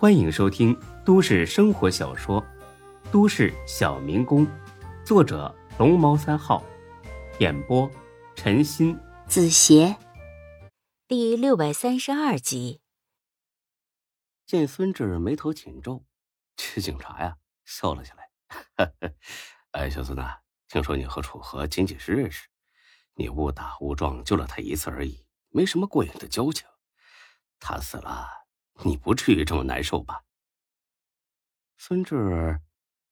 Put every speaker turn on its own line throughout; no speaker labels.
欢迎收听都市生活小说《都市小民工》，作者龙猫三号，演播陈鑫、
子邪，第六百三十二集。
见孙志眉头紧皱，这警察呀笑了起来：“ 哎，小孙啊，听说你和楚河仅仅是认识，你误打误撞救了他一次而已，没什么过瘾的交情。他死了，你不至于这么难受吧？”孙志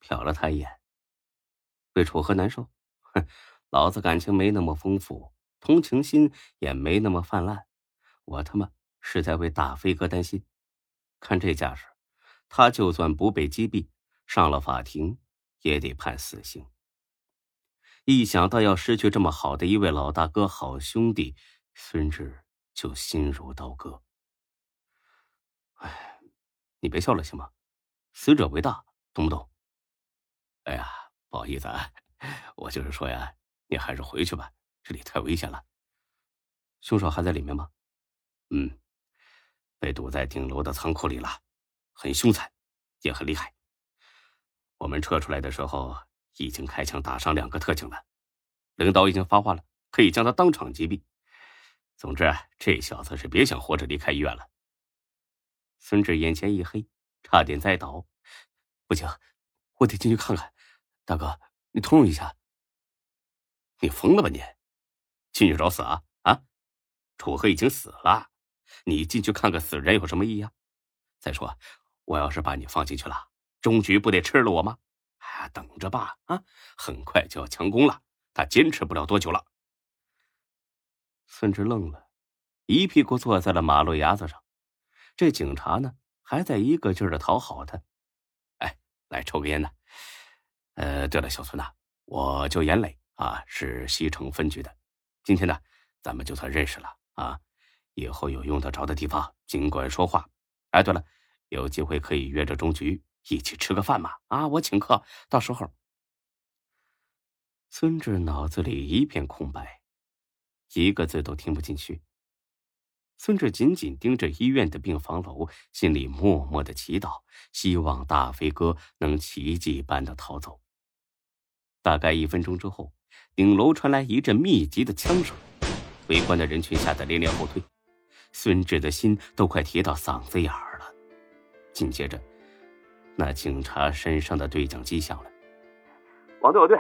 瞟了他一眼：“为楚河难受？哼，老子感情没那么丰富，同情心也没那么泛滥，我他妈是在为大飞哥担心。”看这架势，他就算不被击毙，上了法庭也得判死刑。一想到要失去这么好的一位老大哥、好兄弟，孙志就心如刀割。你别笑了行吗？死者为大，懂不懂？哎呀，不好意思啊，我就是说呀，你还是回去吧，这里太危险了。凶手还在里面吗？嗯。被堵在顶楼的仓库里了，很凶残，也很厉害。我们撤出来的时候，已经开枪打伤两个特警了。领导已经发话了，可以将他当场击毙。总之，这小子是别想活着离开医院了。孙志眼前一黑，差点栽倒。不行，我得进去看看。大哥，你通融一下。你疯了吧你？进去找死啊啊！楚河已经死了。你进去看看死人有什么意义啊？再说，我要是把你放进去了，终局不得吃了我吗？哎，等着吧，啊，很快就要强攻了，他坚持不了多久了。孙志愣了，一屁股坐在了马路牙子上。这警察呢，还在一个劲儿的讨好他。哎，来抽个烟呢。呃，对了，小孙呐，我叫严磊啊，是西城分局的。今天呢，咱们就算认识了啊。以后有用得着的地方，尽管说话。哎，对了，有机会可以约着中局一起吃个饭嘛？啊，我请客，到时候。孙志脑子里一片空白，一个字都听不进去。孙志紧紧盯着医院的病房楼，心里默默的祈祷，希望大飞哥能奇迹般的逃走。大概一分钟之后，顶楼传来一阵密集的枪声，围观的人群吓得连连后退。孙志的心都快提到嗓子眼儿了。紧接着，那警察身上的对讲机响了：“
王队，王队，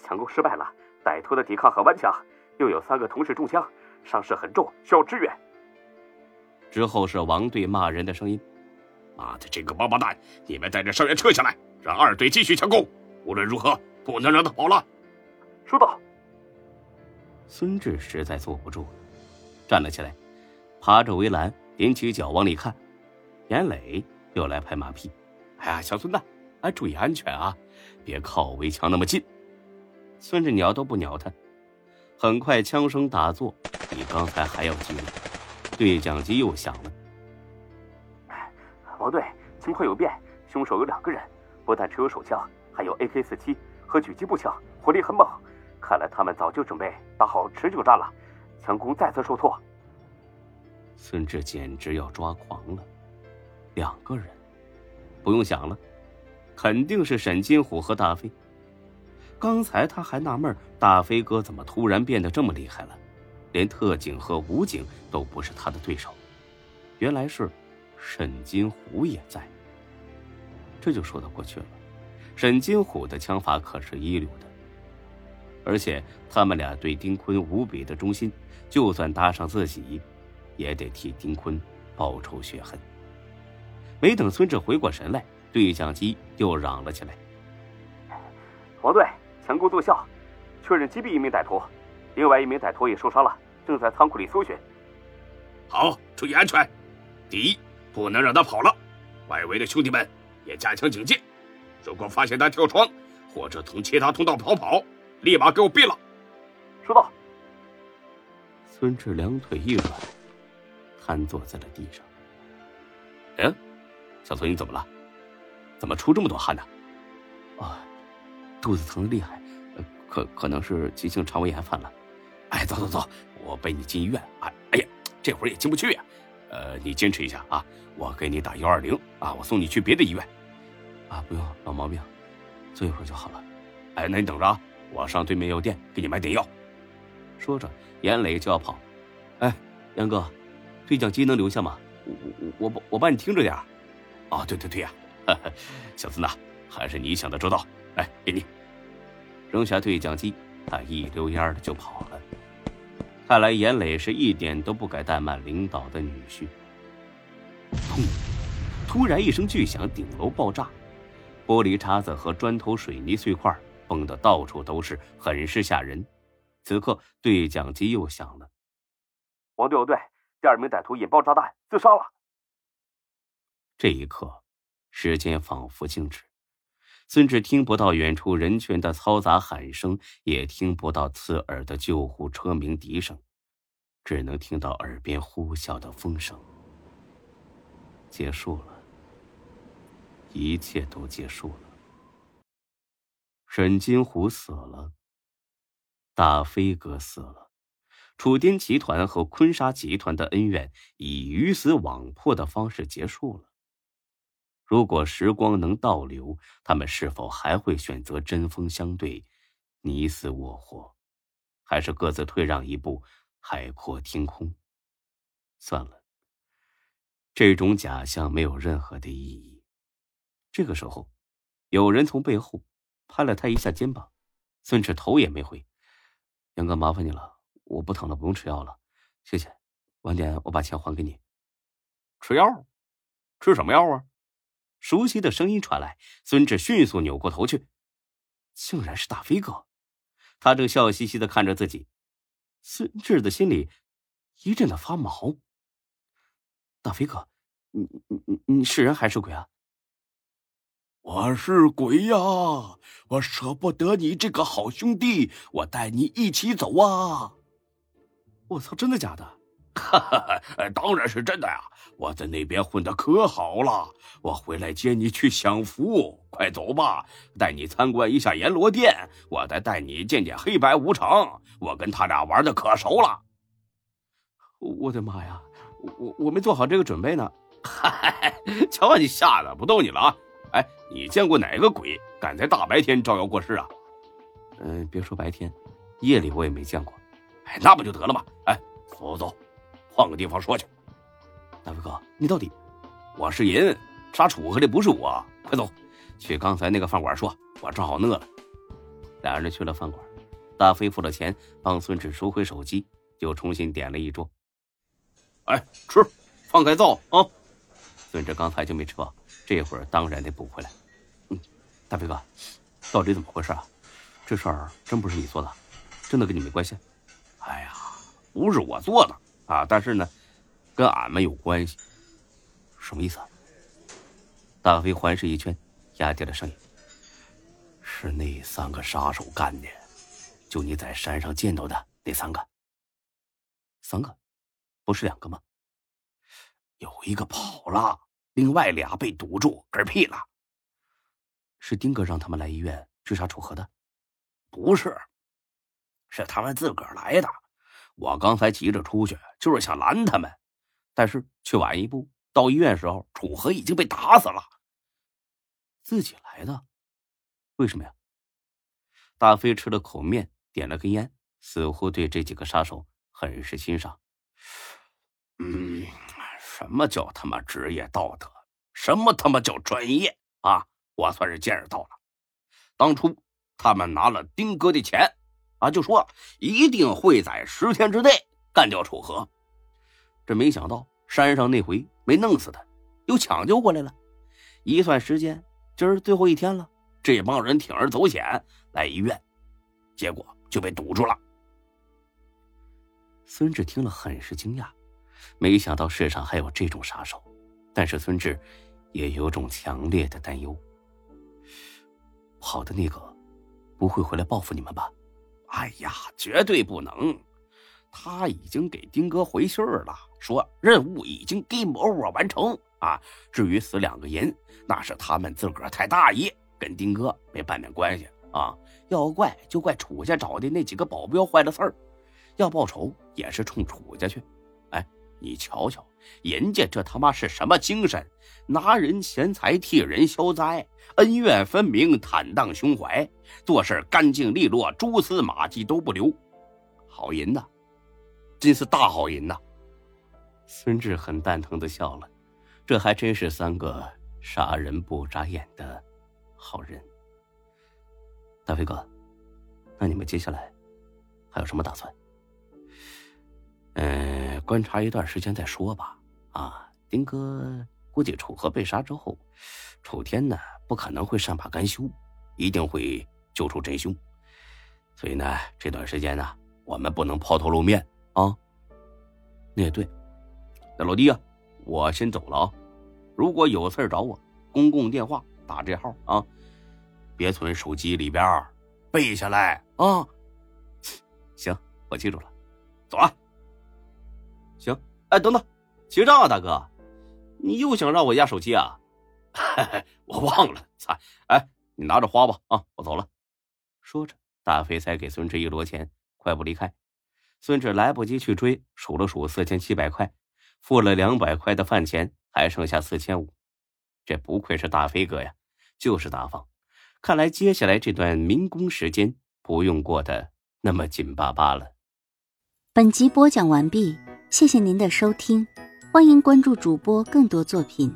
强攻失败了，歹徒的抵抗很顽强，又有三个同事中枪，伤势很重，需要支援。”
之后是王队骂人的声音：“
妈的，这个王八蛋！你们带着伤员撤下来，让二队继续强攻。无论如何，不能让他跑了。”
收到。
孙志实在坐不住了，站了起来。爬着围栏，踮起脚往里看。严磊又来拍马屁：“
哎呀，小孙子，哎，注意安全啊，别靠围墙那么近。”
孙志鸟都不鸟他。很快，枪声大作，比刚才还要激烈。对讲机又响了：“
王队，情况有变，凶手有两个人，不但持有手枪，还有 AK 四七和狙击步枪，火力很猛。看来他们早就准备打好持久战了，强攻再次受挫。”
孙志简直要抓狂了，两个人，不用想了，肯定是沈金虎和大飞。刚才他还纳闷大飞哥怎么突然变得这么厉害了，连特警和武警都不是他的对手，原来是沈金虎也在。这就说得过去了，沈金虎的枪法可是一流的，而且他们俩对丁坤无比的忠心，就算搭上自己。也得替丁坤报仇雪恨。没等孙志回过神来，对讲机又嚷了起来：“
王队，强攻奏效，确认击毙一名歹徒，另外一名歹徒也受伤了，正在仓库里搜寻。
好，注意安全。第一，不能让他跑了。外围的兄弟们也加强警戒。如果发现他跳窗或者从其他通道逃跑，立马给我毙了。”
收到。
孙志两腿一软。瘫坐在了地上。哎，小孙，你怎么了？怎么出这么多汗呢？啊，肚子疼的厉害，可可能是急性肠胃炎犯了。
哎，走走走，我背你进医院。哎，哎呀，这会儿也进不去呀。呃，你坚持一下啊，我给你打幺二零啊，我送你去别的医院。
啊，不用，老毛病，坐一会儿就好了。
哎，那你等着啊，我上对面药店给你买点药。
说着，严磊就要跑。哎，杨哥，对讲机能留下吗？我我我我帮你听着点。
啊，对对对呀，小子呢，还是你想的周到。来，给你。
扔下对讲机，他一溜烟的就跑了。看来严磊是一点都不敢怠慢领导的女婿。砰！突然一声巨响，顶楼爆炸，玻璃碴子和砖头、水泥碎块崩得到处都是，很是吓人。此刻对讲机又响了：“
王队，王队，第二名歹徒引爆炸弹自杀了。”
这一刻，时间仿佛静止。孙志听不到远处人群的嘈杂喊声，也听不到刺耳的救护车鸣笛声，只能听到耳边呼啸的风声。结束了，一切都结束了。沈金虎死了，大飞哥死了，楚滇集团和坤沙集团的恩怨以鱼死网破的方式结束了。如果时光能倒流，他们是否还会选择针锋相对、你死我活，还是各自退让一步，海阔天空？算了，这种假象没有任何的意义。这个时候，有人从背后拍了他一下肩膀，孙志头也没回：“杨哥，麻烦你了，我不疼了，不用吃药了，谢谢。晚点我把钱还给你。”
吃药？吃什么药啊？
熟悉的声音传来，孙志迅速扭过头去，竟然是大飞哥。他正笑嘻嘻的看着自己，孙志的心里一阵的发毛。大飞哥，你你你你是人还是鬼啊？
我是鬼呀！我舍不得你这个好兄弟，我带你一起走啊！
我操，真的假的？
哈哈哈，当然是真的呀！我在那边混的可好了，我回来接你去享福。快走吧，带你参观一下阎罗殿，我再带你见见黑白无常。我跟他俩玩的可熟了。
我的妈呀，我我没做好这个准备呢！
哈哈，瞧把你吓得，不逗你了啊！哎，你见过哪个鬼敢在大白天招摇过市啊？
嗯，别说白天，夜里我也没见过。
哎，那不就得了吗？哎，走走。换个地方说去，
大飞哥，你到底？
我是人，杀楚河的不是我。快走，去刚才那个饭馆说，我正好饿了。
俩人去了饭馆，大飞付了钱，帮孙志收回手机，又重新点了一桌。
哎，吃，放开灶啊！
孙志刚才就没吃饱，这会儿当然得补回来。嗯，大飞哥，到底怎么回事啊？这事儿真不是你做的，真的跟你没关系？
哎呀，不是我做的。啊，但是呢，跟俺们有关系。
什么意思啊？大飞环视一圈，压低了声音：“是那三个杀手干的，就你在山上见到的那三个。三个，不是两个吗？
有一个跑了，另外俩被堵住嗝屁了。
是丁哥让他们来医院追杀楚河的？
不是，是他们自个儿来的。”我刚才急着出去，就是想拦他们，但是却晚一步。到医院时候，楚河已经被打死了。
自己来的？为什么呀？大飞吃了口面，点了根烟，似乎对这几个杀手很是欣赏。
嗯，什么叫他妈职业道德？什么他妈叫专业啊？我算是见识到了。当初他们拿了丁哥的钱。啊，就说一定会在十天之内干掉楚河。这没想到山上那回没弄死他，又抢救过来了。一算时间，今儿最后一天了，这帮人铤而走险来医院，结果就被堵住了。
孙志听了很是惊讶，没想到世上还有这种杀手。但是孙志也有种强烈的担忧：跑的那个不会回来报复你们吧？
哎呀，绝对不能！他已经给丁哥回信儿了，说任务已经 game over 完成啊。至于死两个人，那是他们自个儿太大意，跟丁哥没半点关系啊。要怪就怪楚家找的那几个保镖坏了事儿，要报仇也是冲楚家去。哎，
你瞧瞧，人家这他妈是什么精神？拿人钱财替人消灾，恩怨分明，坦荡胸怀，做事干净利落，蛛丝马迹都不留，好人呐，真是大好人呐！
孙志很蛋疼的笑了，这还真是三个杀人不眨眼的好人。大飞哥，那你们接下来还有什么打算？
嗯，观察一段时间再说吧。啊，丁哥估计楚河被杀之后，楚天呢不可能会善罢甘休，一定会救出真凶。所以呢，这段时间呢，我们不能抛头露面啊。
那也对，
那老弟啊，我先走了啊。如果有事找我，公共电话打这号啊，别存手机里边，背下来啊。
行，我记住了。
走了。
哎，等等，结账啊，大哥，你又想让我压手机啊？
我忘了，操！哎，你拿着花吧，啊，我走了。
说着，大飞才给孙志一摞钱，快步离开。孙志来不及去追，数了数四千七百块，付了两百块的饭钱，还剩下四千五。这不愧是大飞哥呀，就是大方。看来接下来这段民工时间不用过得那么紧巴巴了。
本集播讲完毕。谢谢您的收听，欢迎关注主播更多作品。